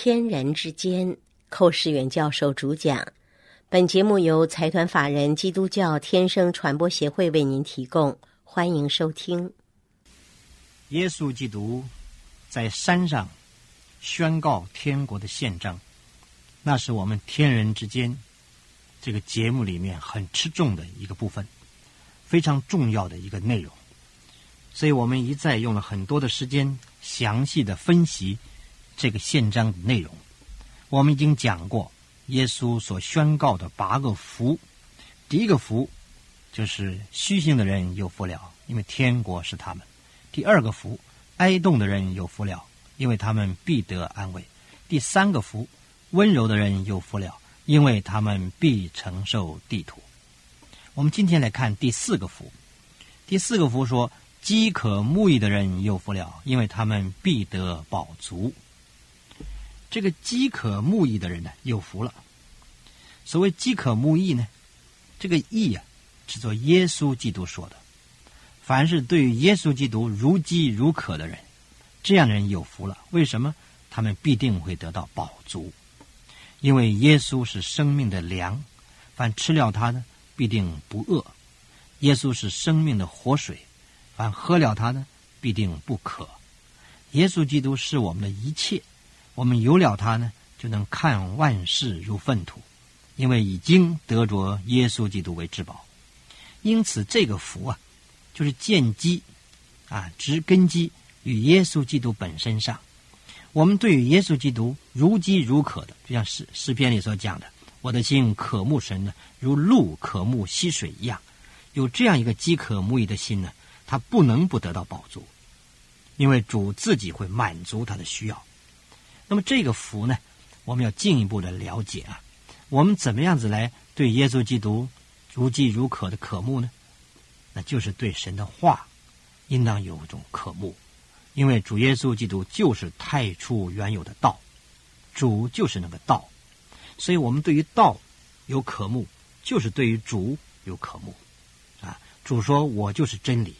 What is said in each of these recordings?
天人之间，寇世远教授主讲。本节目由财团法人基督教天生传播协会为您提供，欢迎收听。耶稣基督在山上宣告天国的宪章，那是我们天人之间这个节目里面很吃重的一个部分，非常重要的一个内容。所以我们一再用了很多的时间，详细的分析这个宪章的内容。我们已经讲过，耶稣所宣告的八个福。第一个福就是虚心的人有福了，因为天国是他们；第二个福，哀动的人有福了，因为他们必得安慰；第三个福，温柔的人有福了，因为他们必承受地土。我们今天来看第四个福。第四个福说。饥渴慕义的人有福了，因为他们必得饱足。这个饥渴慕义的人呢，有福了。所谓饥渴慕义呢，这个义啊，是做耶稣基督说的。凡是对于耶稣基督如饥如渴的人，这样的人有福了。为什么？他们必定会得到饱足，因为耶稣是生命的粮，凡吃了他呢，必定不饿。耶稣是生命的活水。凡喝了它呢，必定不渴。耶稣基督是我们的一切，我们有了它呢，就能看万事如粪土，因为已经得着耶稣基督为至宝。因此，这个福啊，就是建基啊，植根基与耶稣基督本身上。我们对于耶稣基督如饥如渴的，就像诗诗篇里所讲的：“我的心渴慕神呢，如鹿渴慕溪水一样。”有这样一个饥渴慕义的心呢。他不能不得到宝足，因为主自己会满足他的需要。那么这个福呢，我们要进一步的了解啊。我们怎么样子来对耶稣基督如饥如渴的渴慕呢？那就是对神的话，应当有一种渴慕，因为主耶稣基督就是太初原有的道，主就是那个道，所以我们对于道有渴慕，就是对于主有渴慕啊。主说：“我就是真理。”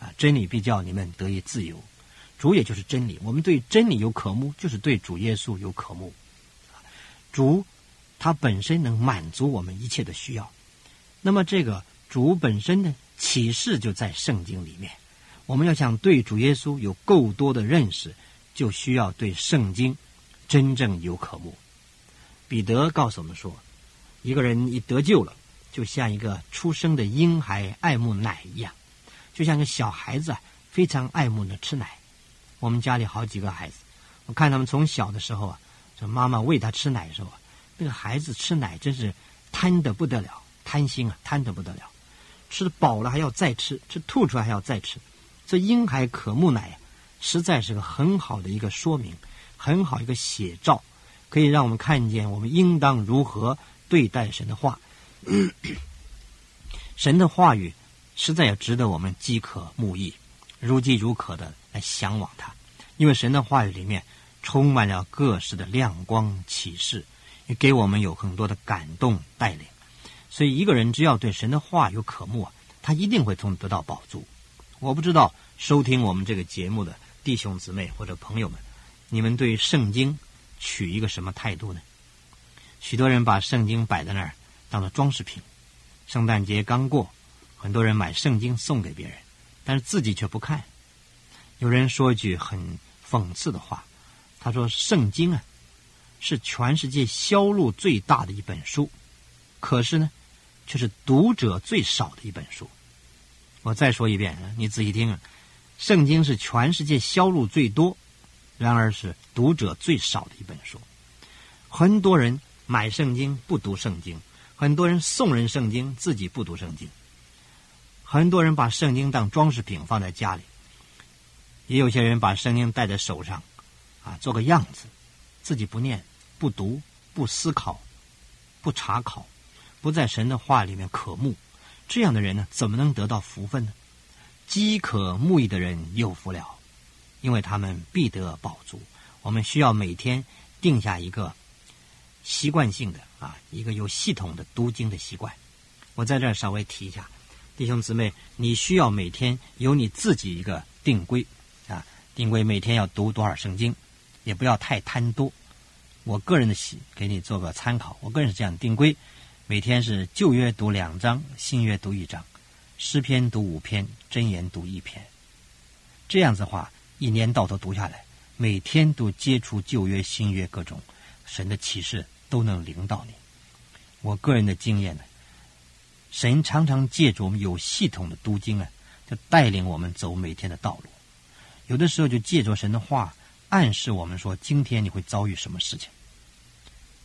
啊，真理必叫你们得以自由，主也就是真理。我们对真理有渴慕，就是对主耶稣有渴慕。主他本身能满足我们一切的需要。那么这个主本身的启示就在圣经里面。我们要想对主耶稣有够多的认识，就需要对圣经真正有渴慕。彼得告诉我们说，一个人一得救了，就像一个出生的婴孩爱慕奶一样。就像个小孩子，非常爱慕的吃奶。我们家里好几个孩子，我看他们从小的时候啊，这妈妈喂他吃奶的时候啊，那个孩子吃奶真是贪得不得了，贪心啊，贪得不得了，吃饱了还要再吃，吃吐出来还要再吃。这婴孩渴慕奶，实在是个很好的一个说明，很好一个写照，可以让我们看见我们应当如何对待神的话，神的话语。实在也值得我们饥渴慕义、如饥如渴的来向往它，因为神的话语里面充满了各式的亮光启示，也给我们有很多的感动带领。所以，一个人只要对神的话有渴慕，他一定会从得到宝足。我不知道收听我们这个节目的弟兄姊妹或者朋友们，你们对圣经取一个什么态度呢？许多人把圣经摆在那儿当做装饰品。圣诞节刚过。很多人买圣经送给别人，但是自己却不看。有人说一句很讽刺的话，他说：“圣经啊，是全世界销路最大的一本书，可是呢，却是读者最少的一本书。”我再说一遍，你仔细听啊，圣经是全世界销路最多，然而是读者最少的一本书。很多人买圣经不读圣经，很多人送人圣经，自己不读圣经。很多人把圣经当装饰品放在家里，也有些人把圣经戴在手上，啊，做个样子，自己不念、不读、不思考、不查考，不在神的话里面渴慕，这样的人呢，怎么能得到福分呢？饥渴慕义的人有福了，因为他们必得饱足。我们需要每天定下一个习惯性的啊，一个有系统的读经的习惯。我在这儿稍微提一下。弟兄姊妹，你需要每天有你自己一个定规，定规每天要读多少圣经，也不要太贪多，我个人的喜给你做个参考。我个人是这样定规：每天是旧约读两章，新约读一章，诗篇读五篇，箴言读一篇。这样子的话，一年到头读下来，每天都接触旧约、新约各种神的启示，都能领到你。我个人的经验呢，神常常借助我们有系统的读经啊，就带领我们走每天的道路。有的时候就借着神的话暗示我们说，今天你会遭遇什么事情。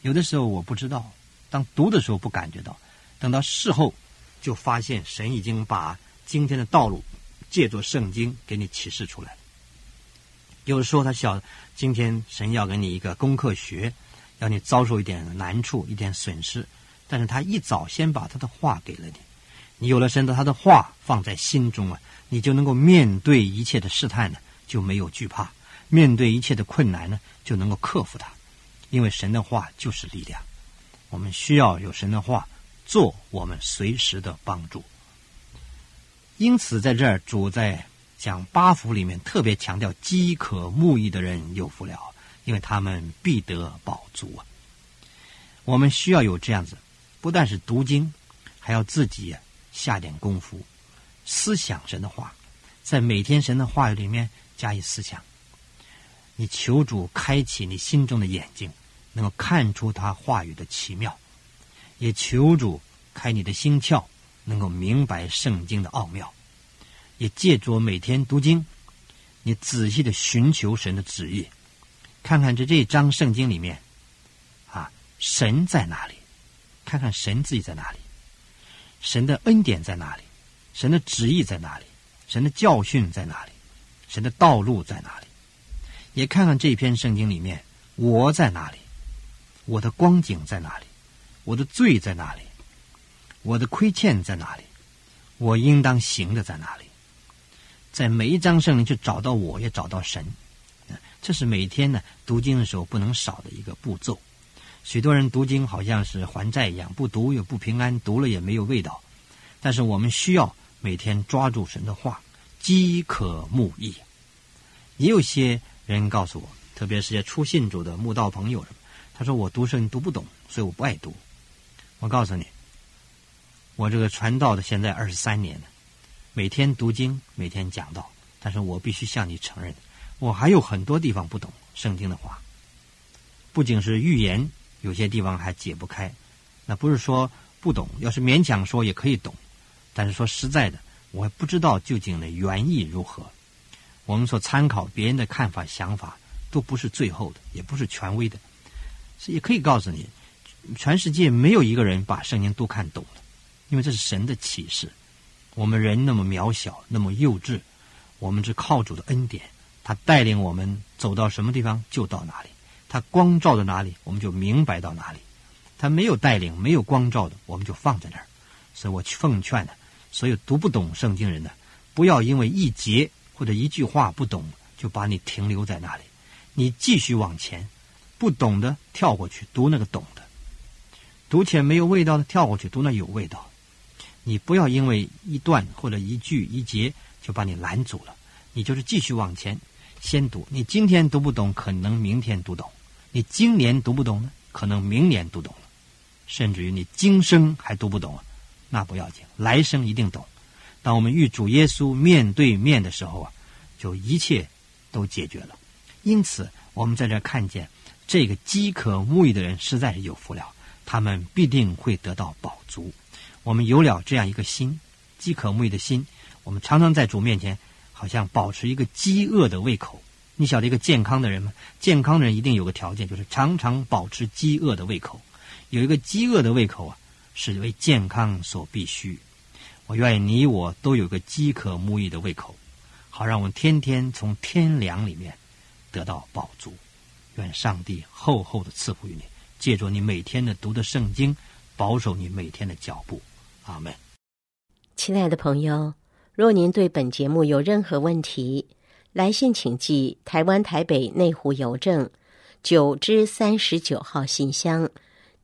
有的时候我不知道，当读的时候不感觉到，等到事后就发现神已经把今天的道路。借着圣经给你启示出来。有的时候他晓今天神要给你一个功课学，要你遭受一点难处、一点损失，但是他一早先把他的话给了你，你有了神的他的话放在心中啊，你就能够面对一切的试探呢，就没有惧怕；面对一切的困难呢，就能够克服它，因为神的话就是力量。我们需要有神的话做我们随时的帮助。因此，在这儿主在讲八福里面特别强调饥渴慕义的人有福了，因为他们必得饱足啊。我们需要有这样子，不但是读经，还要自己下点功夫，思想神的话，在每天神的话语里面加以思想。你求主开启你心中的眼睛，能够看出他话语的奇妙；也求主开你的心窍。能够明白圣经的奥妙，也借着每天读经，你仔细的寻求神的旨意，看看这这一章圣经里面，啊，神在哪里？看看神自己在哪里？神的恩典在哪里？神的旨意在哪里？神的教训在哪里？神的道路在哪里？也看看这篇圣经里面，我在哪里？我的光景在哪里？我的罪在哪里？我的亏欠在哪里？我应当行的在哪里？在每一章圣经去找到我，也找到神。这是每天呢读经的时候不能少的一个步骤。许多人读经好像是还债一样，不读又不平安，读了也没有味道。但是我们需要每天抓住神的话，饥渴慕义。也有些人告诉我，特别是些初信主的慕道朋友，他说我读圣经读不懂，所以我不爱读。我告诉你。我这个传道的现在二十三年了，每天读经，每天讲道，但是我必须向你承认，我还有很多地方不懂圣经的话。不仅是预言，有些地方还解不开。那不是说不懂，要是勉强说也可以懂，但是说实在的，我还不知道究竟的原意如何。我们所参考别人的看法、想法，都不是最后的，也不是权威的。所以可以告诉你，全世界没有一个人把圣经都看懂了。因为这是神的启示，我们人那么渺小，那么幼稚，我们是靠主的恩典，他带领我们走到什么地方就到哪里，他光照到哪里，我们就明白到哪里。他没有带领、没有光照的，我们就放在那儿。所以我奉劝呢，所有读不懂圣经人呢，不要因为一节或者一句话不懂，就把你停留在那里。你继续往前，不懂的跳过去读那个懂的，读起来没有味道的跳过去读那有味道。你不要因为一段或者一句一节就把你拦阻了，你就是继续往前，先读。你今天读不懂，可能明天读懂；你今年读不懂呢，可能明年读懂了，甚至于你今生还读不懂啊，那不要紧，来生一定懂。当我们与主耶稣面对面的时候啊，就一切都解决了。因此，我们在这看见这个饥渴慕义的人实在是有福了，他们必定会得到饱足。我们有了这样一个心，饥渴慕义的心，我们常常在主面前，好像保持一个饥饿的胃口。你晓得一个健康的人吗？健康的人一定有个条件，就是常常保持饥饿的胃口。有一个饥饿的胃口啊，是为健康所必须。我愿意你我都有个饥渴慕义的胃口，好让我们天天从天粮里面得到饱足。愿上帝厚厚的赐福于你，借助你每天的读的圣经，保守你每天的脚步。阿门。亲爱的朋友，若您对本节目有任何问题，来信请寄台湾台北内湖邮政九之三十九号信箱，